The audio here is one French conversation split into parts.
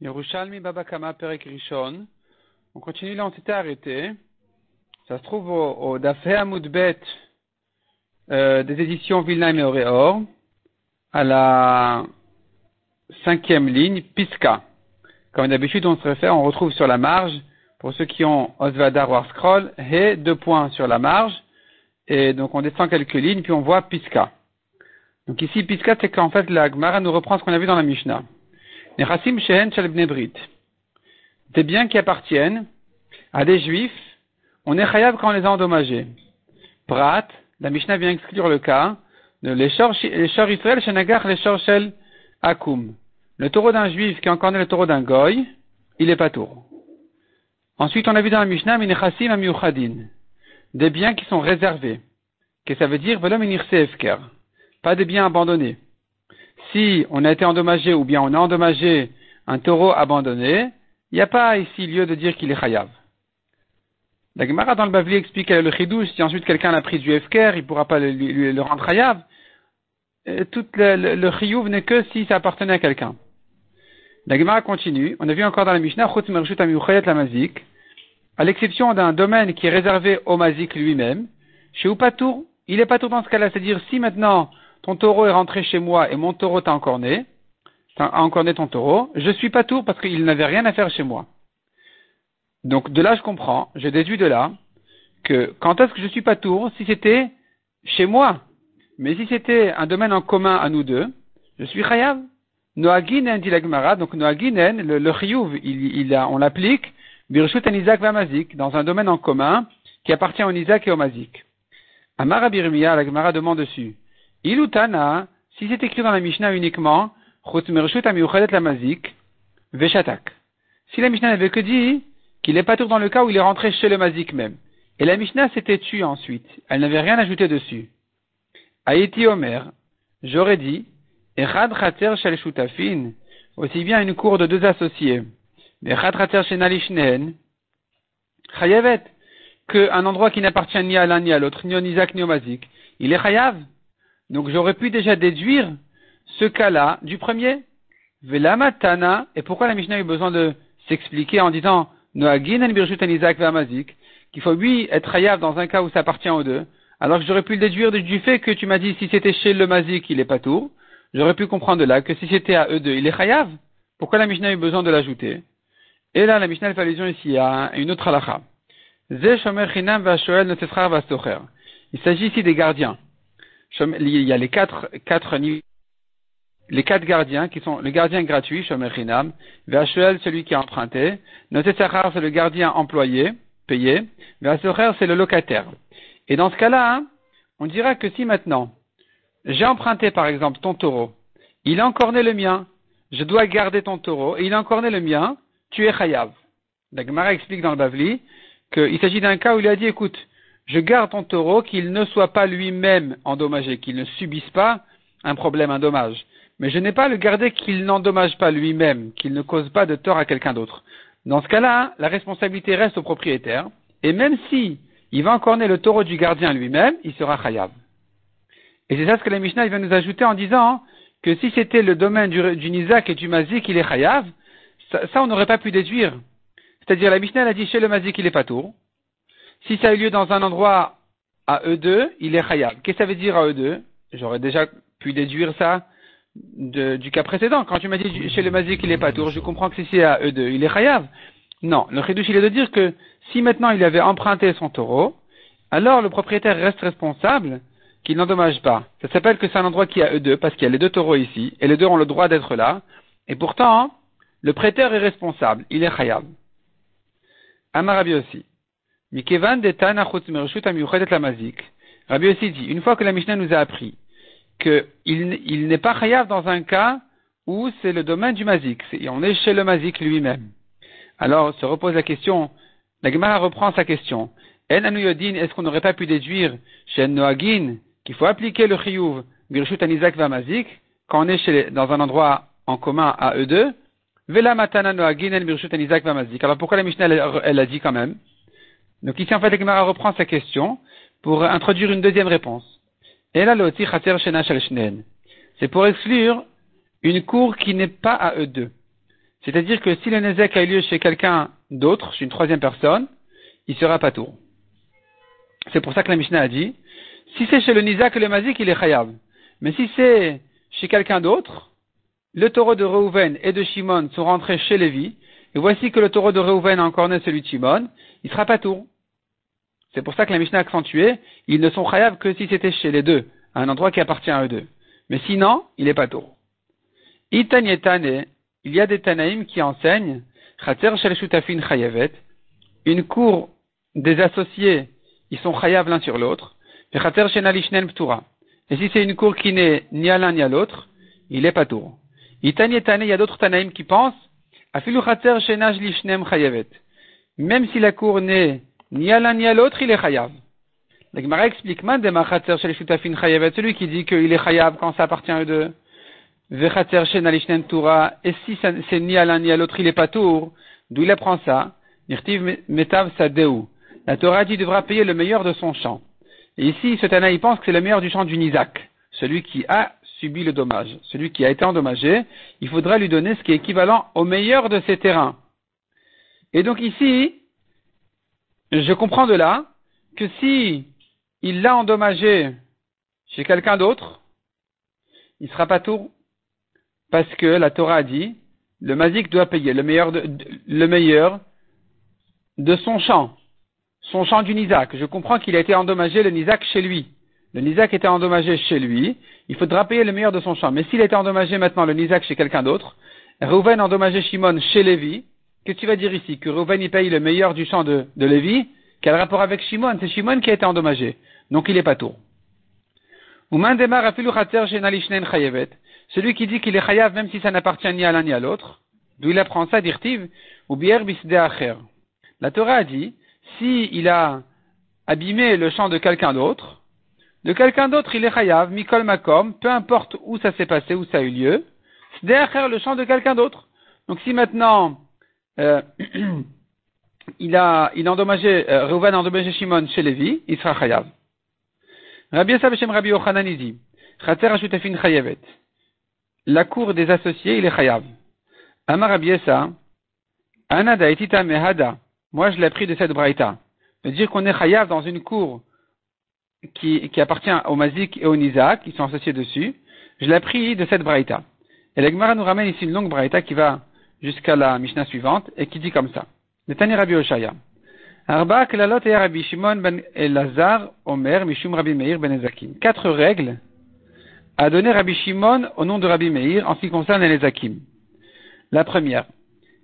Yerushalmi Babakama Perek Rishon. On continue là, on s'était arrêté. Ça se trouve au, Dafé Amoudbet euh, des éditions Vilnaim et Auréor, à la cinquième ligne, Piska. Comme d'habitude, on se réfère, on retrouve sur la marge, pour ceux qui ont Osvadar ou Scroll, He, deux points sur la marge, et donc on descend quelques lignes, puis on voit Piska. Donc ici, Piska, c'est qu'en fait, la Gemara nous reprend ce qu'on a vu dans la Mishnah. Nechassim Shehen Shel Brit. Des biens qui appartiennent à des juifs, on est chayav quand on les a endommagés. Prat, la Mishnah vient exclure le cas de l'Eshor Israël Shenagar l'Eshor Shel Akum. Le taureau d'un juif qui encorné le taureau d'un goy, il est pas tour. Ensuite, on a vu dans la Mishnah, Minechassim Amiuchadin. Des biens qui sont réservés. Que ça veut dire, Velom. Pas des biens abandonnés si on a été endommagé ou bien on a endommagé un taureau abandonné, il n'y a pas ici lieu de dire qu'il est chayav. La Gemara dans le Bavli explique le chidouche, si ensuite quelqu'un a pris du efker, il ne pourra pas le, le rendre chayav. Tout le, le, n'est que si ça appartenait à quelqu'un. La Gemara continue, on a vu encore dans la Mishnah, la mazik, à l'exception d'un domaine qui est réservé au mazik lui-même, chez Upatour, il est pas tout dans ce cas-là, c'est-à-dire si maintenant ton taureau est rentré chez moi et mon taureau t'a encorné, a encorné ton taureau, je suis pas tour parce qu'il n'avait rien à faire chez moi. Donc de là je comprends, je déduis de là que quand est-ce que je suis pas tour si c'était chez moi. Mais si c'était un domaine en commun à nous deux, je suis chayav. Noaginen dit la donc Noaginen, le, le chiyuv, il, on l'applique, birshut en Isaac Vamazik, dans un domaine en commun qui appartient au Isaac et au Mazik. Amara Birmiya, la Gemara demande dessus. Ilutana, si c'est écrit dans la Mishnah uniquement, la mazik, veshatak. Si la Mishnah n'avait que dit qu'il est pas tout dans le cas où il est rentré chez le mazik même. Et la Mishnah s'était tue ensuite. Elle n'avait rien ajouté dessus. Aïti Omer, j'aurais dit, Echad Chater Shel Shutafin, aussi bien une cour de deux associés. Echad Chater Shenalishnen, Chayavet, qu'un endroit qui n'appartient ni à l'un ni à l'autre, ni au Isaac ni au Mazik, il est Chayav. Donc j'aurais pu déjà déduire ce cas-là du premier. Velamatana, et pourquoi la Mishnah a eu besoin de s'expliquer en disant Noagin Isaac qu'il faut lui être hayav dans un cas où ça appartient aux deux, alors que j'aurais pu le déduire du fait que tu m'as dit si c'était chez le mazik, il est pas tour. J'aurais pu comprendre de là que si c'était à eux deux, il est hayav. Pourquoi la Mishnah a eu besoin de l'ajouter? Et là, la Mishnah fait allusion ici à une autre halacha. Il s'agit ici des gardiens il y a les quatre, quatre les quatre gardiens qui sont le gardien gratuit, Shomer Chinam, Vachuel, celui qui a emprunté, Notetsachar, c'est le gardien employé, payé, Vasocher, c'est le locataire. Et dans ce cas-là, hein, on dira que si maintenant, j'ai emprunté par exemple ton taureau, il a encore né le mien, je dois garder ton taureau, et il a encore né le mien, tu es chayav. La Gemara explique dans le Bavli qu'il s'agit d'un cas où il a dit, écoute, je garde ton taureau qu'il ne soit pas lui-même endommagé, qu'il ne subisse pas un problème, un dommage. Mais je n'ai pas à le garder qu'il n'endommage pas lui-même, qu'il ne cause pas de tort à quelqu'un d'autre. Dans ce cas-là, la responsabilité reste au propriétaire, et même si il va encorner le taureau du gardien lui-même, il sera chayav. Et c'est ça ce que la Mishnah vient nous ajouter en disant que si c'était le domaine du, du Nizak et du Mazik, il est chayav, ça, on n'aurait pas pu déduire. C'est-à-dire la Mishnah a dit chez le Mazik, il est pas tour. Si ça a eu lieu dans un endroit à E2, il est chayav. Qu'est-ce que ça veut dire à E2 J'aurais déjà pu déduire ça du cas précédent. Quand tu m'as dit chez le mazik il est pas tour, je comprends que si c'est à E2, il est chayav. Non, le chidouche il est de dire que si maintenant il avait emprunté son taureau, alors le propriétaire reste responsable qu'il n'endommage pas. Ça s'appelle que c'est un endroit qui à E2 parce qu'il y a les deux taureaux ici et les deux ont le droit d'être là. Et pourtant, le prêteur est responsable, il est chayav. Amarabi aussi. Rabbi aussi dit, une fois que la Mishnah nous a appris qu'il il, n'est pas chayav dans un cas où c'est le domaine du mazik, et on est chez le mazik lui-même. Alors se repose la question, la reprend sa question. En est-ce qu'on n'aurait pas pu déduire chez Noagin qu'il faut appliquer le chiyuv birshut anizak va mazik quand on est chez, dans un endroit en commun à eux deux? Vela matana Noagin el birshut anizak va mazik. Alors pourquoi la Mishnah elle, elle a dit quand même? Donc ici, en fait, Gemara reprend sa question pour introduire une deuxième réponse. C'est pour exclure une cour qui n'est pas à eux deux. C'est-à-dire que si le Nezek a eu lieu chez quelqu'un d'autre, chez une troisième personne, il sera pas tour. C'est pour ça que la Mishnah a dit, si c'est chez le Nizak et le Mazik, il est Chayav. Mais si c'est chez quelqu'un d'autre, le taureau de Reuven et de Shimon sont rentrés chez Lévi, et voici que le taureau de Reuven a encore né celui de Shimon, il sera pas tour. C'est pour ça que la Mishnah a accentué, ils ne sont Chayav que si c'était chez les deux, à un endroit qui appartient à eux deux. Mais sinon, il n'est pas tour. Itanyetane, il y a des Tanaïm qui enseignent, Chayavet, une cour des associés, ils sont Chayav l'un sur l'autre, et Et si c'est une cour qui n'est ni à l'un ni à l'autre, il est pas tour. Itanyetane, il y a d'autres Tanaïm qui pensent. Même si la cour n'est ni à l'un ni à l'autre, il est Chayav. La Gemara explique, celui qui dit qu'il est chayav quand ça appartient à eux deux. Et si c'est ni à l'un ni à l'autre, il est pas tour, d'où il apprend ça? metav La Torah dit devra payer le meilleur de son champ. Et ici, ce Tana, il pense que c'est le meilleur du champ du Nizak. Celui qui a subi le dommage. Celui qui a été endommagé, il faudra lui donner ce qui est équivalent au meilleur de ses terrains. Et donc ici, je comprends de là que si il l'a endommagé chez quelqu'un d'autre, il sera pas tour. Parce que la Torah a dit, le mazik doit payer le meilleur de, le meilleur de son champ, son champ du Nizak. Je comprends qu'il a été endommagé le Nizak chez lui. Le Nizak était endommagé chez lui, il faudra payer le meilleur de son champ. Mais s'il été endommagé maintenant le Nizak chez quelqu'un d'autre, Reuven endommagé Shimon chez Lévi, que tu vas dire ici Que Reuven y paye le meilleur du champ de, de Lévi quel rapport avec Shimon C'est Shimon qui a été endommagé. Donc il est pas tour. Celui qui dit qu'il est chayav même si ça n'appartient ni à l'un ni à l'autre, d'où il apprend ça, dirtiv, ou bier acher. La Torah a dit, si il a abîmé le champ de quelqu'un d'autre, de quelqu'un d'autre il est chayav, mikol makom, peu importe où ça s'est passé, où ça a eu lieu, acher le champ de quelqu'un d'autre. Donc si maintenant, euh, il a, il a endommagé, euh, a endommagé Shimon chez Lévi, il sera chayav. Rabbi Yosef Rabbi Yochanan dit, chayavet. La cour des associés, il est chayav. Amar Rabbi Anada etita mehada. Moi, je l'ai pris de cette braïta. De dire qu'on est chayav dans une cour qui, appartient au Mazik et au Nizak, qui sont associés dessus, je l'ai pris de cette braïta. Et l'Egmara nous ramène ici une longue braïta qui va jusqu'à la Mishnah suivante et qui dit comme ça. Netani Rabbi Oshaya. Arba klalot et Rabbi Shimon ben Elazar Omer Mishum Rabbi Meir ben Ezakim. Quatre règles à donner Rabbi Shimon au nom de Rabbi Meir en ce qui concerne les Ezakim. La première.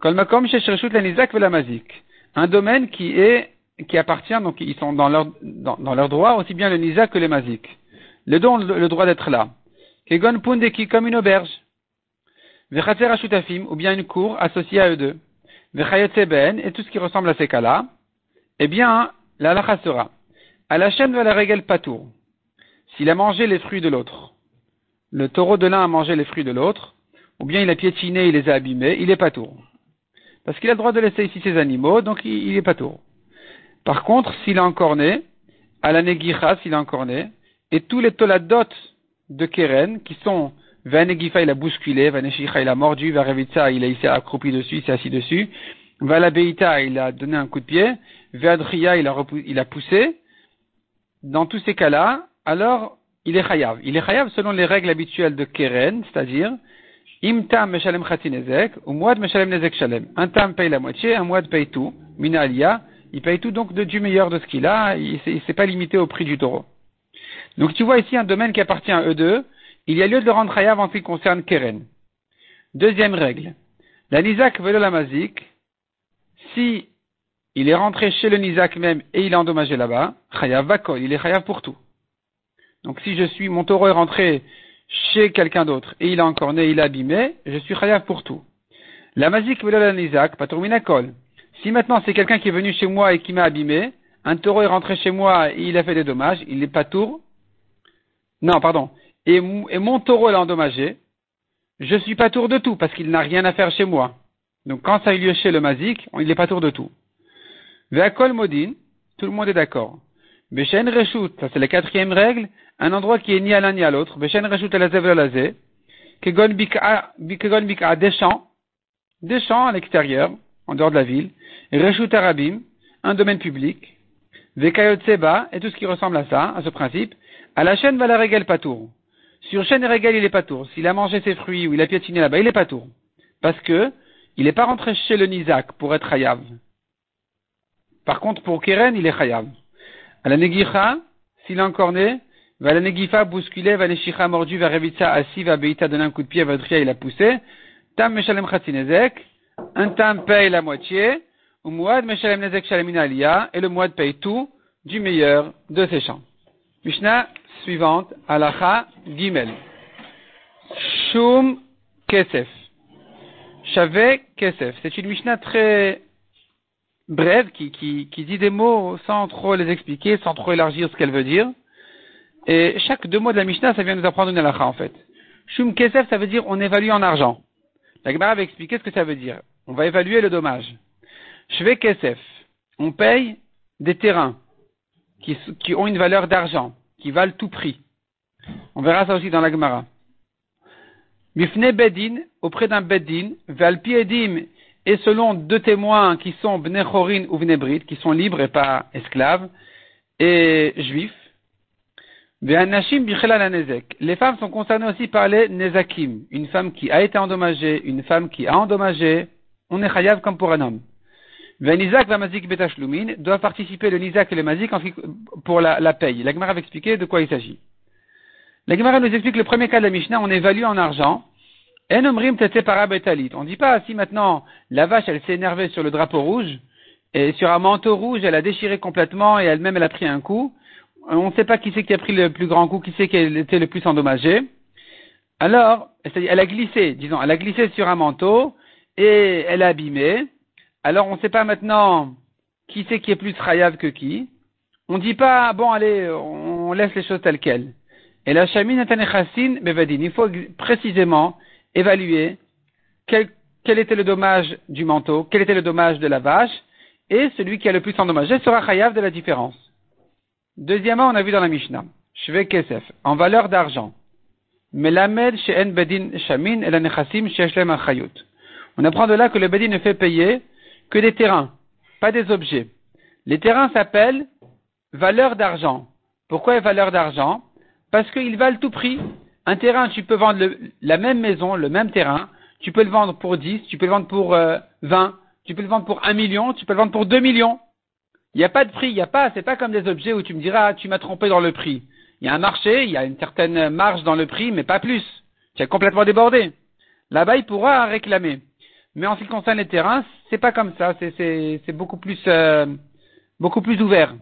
Kol makom sheshreshut l'anizak velamazik. Un domaine qui est, qui appartient, donc ils sont dans leur, dans, leur droit, aussi bien le nizak que les mazik. Les deux ont le, droit d'être là. Kegon pundeki comme une auberge. Vechater ashutafim, ou bien une cour associée à eux deux et tout ce qui ressemble à ces cas-là, eh bien, la lacha sera, à la chaîne de la règle patour, s'il a mangé les fruits de l'autre, le taureau de l'un a mangé les fruits de l'autre, ou bien il a piétiné, il les a abîmés, il est patour. Parce qu'il a le droit de laisser ici ses animaux, donc il, est patour. Par contre, s'il a encore né, à la negicha, s'il a encore né, et tous les toladot de Keren, qui sont Vanegifa, il a bousculé. Vaneshicha, il a mordu. Varevitsa, il, s'est accroupi dessus, il s'est assis dessus. Valabeita, il a donné un coup de pied. Vadria, il il a poussé. Dans tous ces cas-là, alors, il est chayav. Il est chayav selon les règles habituelles de Keren, c'est-à-dire, imtam meshalem chatinezek, ou muad meshalem nezek shalem. Un tam paye la moitié, un muad paye tout. Minalia, il paye tout donc de, du meilleur de ce qu'il a, il ne s'est pas limité au prix du taureau. Donc tu vois ici un domaine qui appartient à eux deux, il y a lieu de le rendre chayav en ce qui concerne Keren. Deuxième règle. La Nizak veut la mazik. Si il est rentré chez le Nizak même et il a endommagé là-bas, chayav bakol, il est chayav pour tout. Donc si je suis, mon taureau est rentré chez quelqu'un d'autre et il a encore né, il a abîmé, je suis chayav pour tout. La mazik veut la Nizak, paturminakol. Si maintenant c'est quelqu'un qui est venu chez moi et qui m'a abîmé, un taureau est rentré chez moi et il a fait des dommages, il n'est pas tour. Non, pardon et, mon taureau l'a endommagé, je suis pas tour de tout parce qu'il n'a rien à faire chez moi. Donc quand ça a eu lieu chez le mazik, il n'est pas tour de tout. Ve'akol modin, tout le monde est d'accord. Beshen reshut, ça c'est la quatrième règle, un endroit qui est ni à l'un ni à l'autre. Beshen reshut alazev alazé. Kegon bika des champs. des champs à l'extérieur, en dehors de la ville, Reshut Arabim, un domaine public, Vekayot Seba, et tout ce qui ressemble à ça, à ce principe, à la chaîne va la régale patour. Sur chaîne régale, il est patour. S'il a mangé ses fruits ou il a piétiné là-bas, il est patour. Parce que, il n'est pas rentré chez le Nizak pour être Hayav. Par contre, pour Keren, il est Hayav. À la Negicha, s'il est encore né, va la Negifa bousculer, va Neshicha mordu, va Revitsa assis, va Beita donner un coup de pied, va Dria, il a poussé. Tam Meshalem Khatinezek, un tam paye la moitié, ou Mouad Meshalem Nezek Aliyah, et le Mouad paye tout du meilleur de ses champs. Mishnah suivante, Alacha Gimel. Shum Kesef. Shave Kesef. C'est une Mishnah très brève qui, qui, qui dit des mots sans trop les expliquer, sans trop élargir ce qu'elle veut dire. Et chaque deux mots de la Mishnah, ça vient nous apprendre une halakha en fait. Shum Kesef, ça veut dire on évalue en argent. La Gemara va expliquer ce que ça veut dire. On va évaluer le dommage. Shve Kesef, on paye des terrains qui, ont une valeur d'argent, qui valent tout prix. On verra ça aussi dans la Gemara. Mifne Bedin, auprès d'un Bedin, Valpiedim, et selon deux témoins qui sont Bnechorin ou Bnebrit, qui sont libres et pas esclaves, et juifs. Les femmes sont concernées aussi par les nezakim. Une femme qui a été endommagée, une femme qui a endommagé, on est chayav comme pour un homme. Ve'nizak mazik betashlumin doivent participer le nizak et le mazik pour la, la paye. La Gemara va expliquer de quoi il s'agit. La Gemara nous explique le premier cas de la Mishnah, on évalue en argent. On ne dit pas si maintenant la vache elle s'est énervée sur le drapeau rouge et sur un manteau rouge elle a déchiré complètement et elle-même elle a pris un coup. On ne sait pas qui c'est qui a pris le plus grand coup, qui c'est qui été le plus endommagé. Alors, elle a glissé, disons, elle a glissé sur un manteau et elle a abîmé. Alors on ne sait pas maintenant qui c'est qui est plus rayave que qui. On ne dit pas, bon allez, on laisse les choses telles quelles. Et la chamine bevadin. Il faut précisément évaluer quel, était le dommage du manteau, quel était le dommage de la vache, et celui qui a le plus endommagé sera chayav de la différence. Deuxièmement, on a vu dans la Mishnah, Shve Kesef, en valeur d'argent. Melamed she'en bedin shamin et la nechassim she'eshlem achayut. On apprend de là que le bedin ne fait payer que des terrains, pas des objets. Les terrains s'appellent valeur d'argent. Pourquoi valeur d'argent? Parce qu'ils valent tout prix. Un terrain, tu peux vendre la même maison, le même terrain, tu peux le vendre pour 10, tu peux le vendre pour 20, euh, tu peux le vendre pour 1 million, tu peux le vendre pour 2 millions. Il n'y a pas de prix, il n'y a pas, c'est pas comme des objets où tu me diras, ah, tu m'as trompé dans le prix. Il y a un marché, il y a une certaine marge dans le prix, mais pas plus. Tu as complètement débordé. Là-bas, il pourra réclamer. Mais en ce qui concerne les terrains, c'est pas comme ça, c'est beaucoup plus, euh, beaucoup plus ouvert.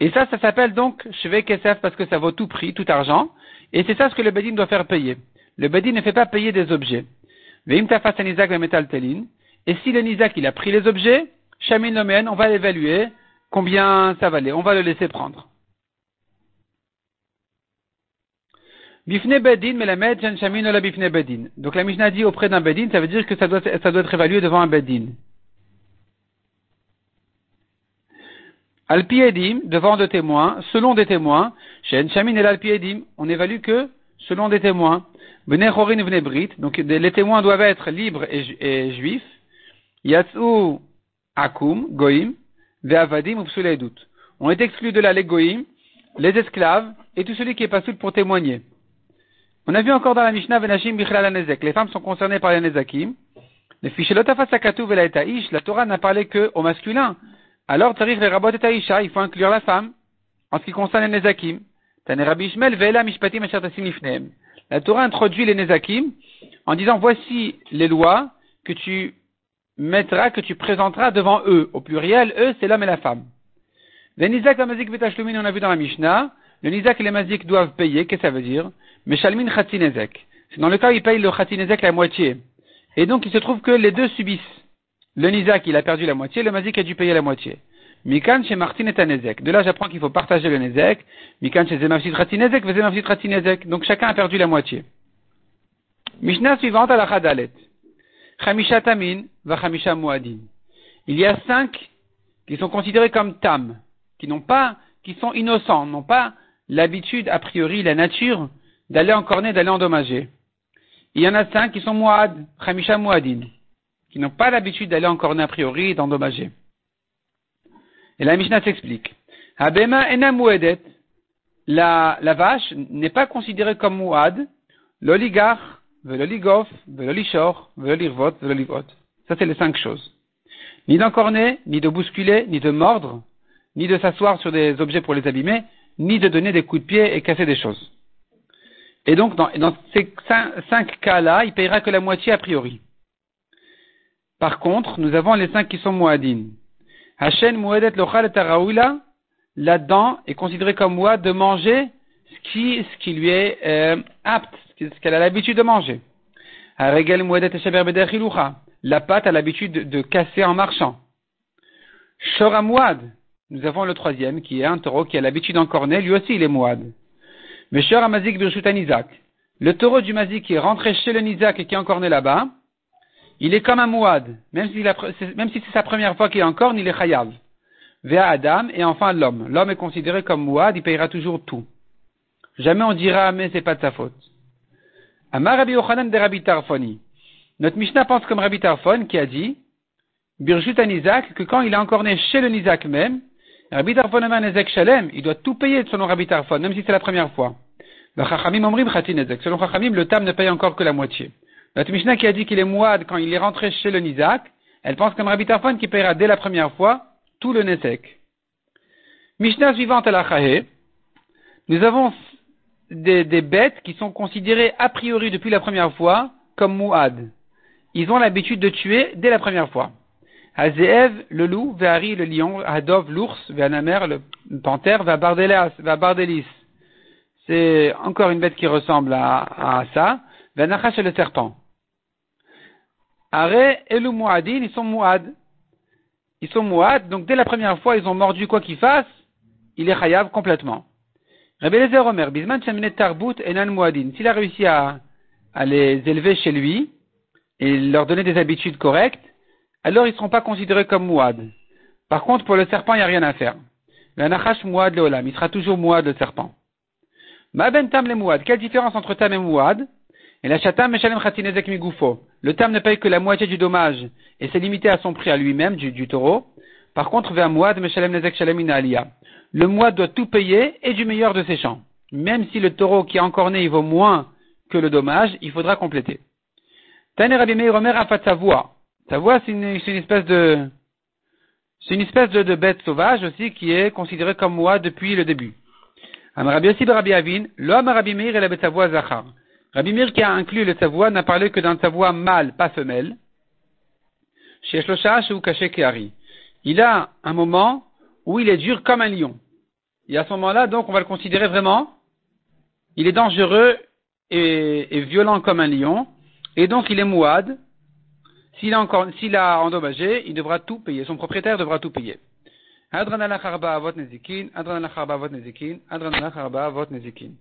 Et ça, ça s'appelle donc Shve Kesef parce que ça vaut tout prix, tout argent. Et c'est ça ce que le Bedin doit faire payer. Le Bedin ne fait pas payer des objets. Et si le Nizak il a pris les objets, Shamin on va l'évaluer combien ça valait. On va le laisser prendre. Bifne Bedin, la Shamin la Bifne Bedin. Donc la Mishnah dit auprès d'un Bedin, ça veut dire que ça doit, être évalué devant un Bedin. Alpiedim, devant deux témoins, selon des témoins, chez Shamin et l'Alpiedim, on évalue que selon des témoins. Bnei Chorin et donc les témoins doivent être libres et, juifs. Yatsu Akum, Goim, Ve'avadim ou On est exclus de la les les esclaves et tout celui qui est pas pour témoigner. On a vu encore dans la Mishnah Venashim Bichlal Nezek. Les femmes sont concernées par les Nezakim. Les Fishelotafasakatu Velaitaïsh, la Torah n'a parlé que au masculin. Alors, tarif les rabot et taïcha, il faut inclure la femme. En ce qui concerne les nezakim, la Torah introduit les nezakim en disant voici les lois que tu mettras, que tu présenteras devant eux. Au pluriel, eux, c'est l'homme et la femme. Les nizak, la on a vu dans la Mishnah. Le nizak et les mazik doivent payer. Qu'est-ce que ça veut dire? Meshalmin nezek. C'est dans le cas où ils payent le nezek la moitié. Et donc, il se trouve que les deux subissent. Le Nizak, il a perdu la moitié, le Mazik a dû payer la moitié. Mikan chez Martin est un. De là, j'apprends qu'il faut partager le Nezek. Mikan chez Zemavsit Ratinezek, Zemavsit Ratinezek. Donc chacun a perdu la moitié. Mishnah suivante à la Chadalet. Chamisha Tamin, va Chamisha Muadin. Il y a cinq qui sont considérés comme Tam, qui n'ont pas, qui sont innocents, n'ont pas l'habitude, a priori, la nature, d'aller en cornet, d'aller endommager. Il y en a cinq qui sont Muad, Chamisha Muadin. qui n'ont pas l'habitude d'aller en corner a priori et d'endommager. Et la Mishnah s'explique. Habema enamouedet. La, la vache n'est pas considérée comme mouad, l'oligar, veloligof, velolishor, velolirvot, velolivot. Ça, c'est les cinq choses. Ni d'encorner, ni de bousculer, ni de mordre, ni de s'asseoir sur des objets pour les abîmer, ni de donner des coups de pied et casser des choses. Et donc, dans, ces cinq, cas-là, il payera que la moitié a priori. Par contre, nous avons les cinq qui sont muadines. Hashem muadet lochal et là-dedans est considéré comme moi de manger ce qui, lui est euh, apte, ce qu'elle a l'habitude de manger. La pâte a l'habitude de, de, casser en marchant. Shoramouad, nous avons le troisième qui est un taureau qui a l'habitude d'encorner, lui aussi il est mouad. Mais Shoramazik birshutan Nizak, le taureau du mazik qui est rentré chez le Nizak et qui est encorné là-bas, il est comme un mouad, même si, c'est sa première fois qu'il est encorne, il est chayav. Vers Adam et enfin l'homme. L'homme est considéré comme mouad, il payera toujours tout. Jamais on dira, mais c'est pas de sa faute. Amar Rabbi Yochanan de Rabbi. Notre Mishnah pense comme Rabbi Tarfon qui a dit, Birjut Nizak, que quand il est encore né chez le Nizak même, Rabbi Tarfon Nezek Shalem, il doit tout payer de son Rabbi Tarfon, même si c'est la première fois. Le Chachamim Omrim Nezek. Selon Chachamim, le Tam ne paye encore que la moitié. Notre Mishnah qui a dit qu'il est mouad quand il est rentré chez le Nizak, elle pense comme Rabbi Tarfon qui paiera dès la première fois tout le Nezek. Mishnah suivante à la Nous avons des, des, bêtes qui sont considérées a priori depuis la première fois comme mouad. Ils ont l'habitude de tuer dès la première fois. Hazeev, le loup, Vehari, le lion, Hadov, l'ours, Veanamer, le panthère, Vabardelis. C'est encore une bête qui ressemble à, à ça. Veanachash, le serpent. Are et le mouadin, ils sont mouad. Ils sont mouad, donc dès la première fois, ils ont mordu quoi qu'il fasse, il est chayav complètement. Rabbi Lezer Omer, Bisman Tarbut Enan Muadin. S'il a réussi à, à les élever chez lui et leur donner des habitudes correctes, alors ils ne seront pas considérés comme Mouad. Par contre, pour le serpent, il n'y a rien à faire. Le Nachash Mouad Leolam, il sera toujours Mouad le serpent. Ma ben tam le Mouad. Quelle différence entre tam et Mouad? Et la chatam meshalem khatinezek migoufo. Le tam ne paye que la moitié du dommage et c'est limité à son prix à lui-même, du, du taureau. Par contre, vers Mouad meshalem nezek shalem inalia le mois doit tout payer et du meilleur de ses champs. Même si le taureau qui est encore né vaut moins que le dommage, il faudra compléter. Taner Rabbi Meir Omer Afat Savoie. Savoie, c'est une, une, espèce de, c'est une espèce de, de, bête sauvage aussi qui est considérée comme moi depuis le début. Rabbi Yossi Rabbi Avin, l'homme Rabbi Meir et la bête Savoie Zachar. Rabbi Meir qui a inclus le Savoie n'a parlé que d'un Savoie mâle, pas femelle. Chez ou Kaché. Il a un moment où il est dur comme un lion. Et à ce moment-là, donc, on va le considérer vraiment, il est dangereux et, et violent comme un lion, et donc il est mouad. S'il a encore, s'il a endommagé, il devra tout payer. Son propriétaire devra tout payer. Adran avot nezikin, adran avot nezikin, adran avot nezikin.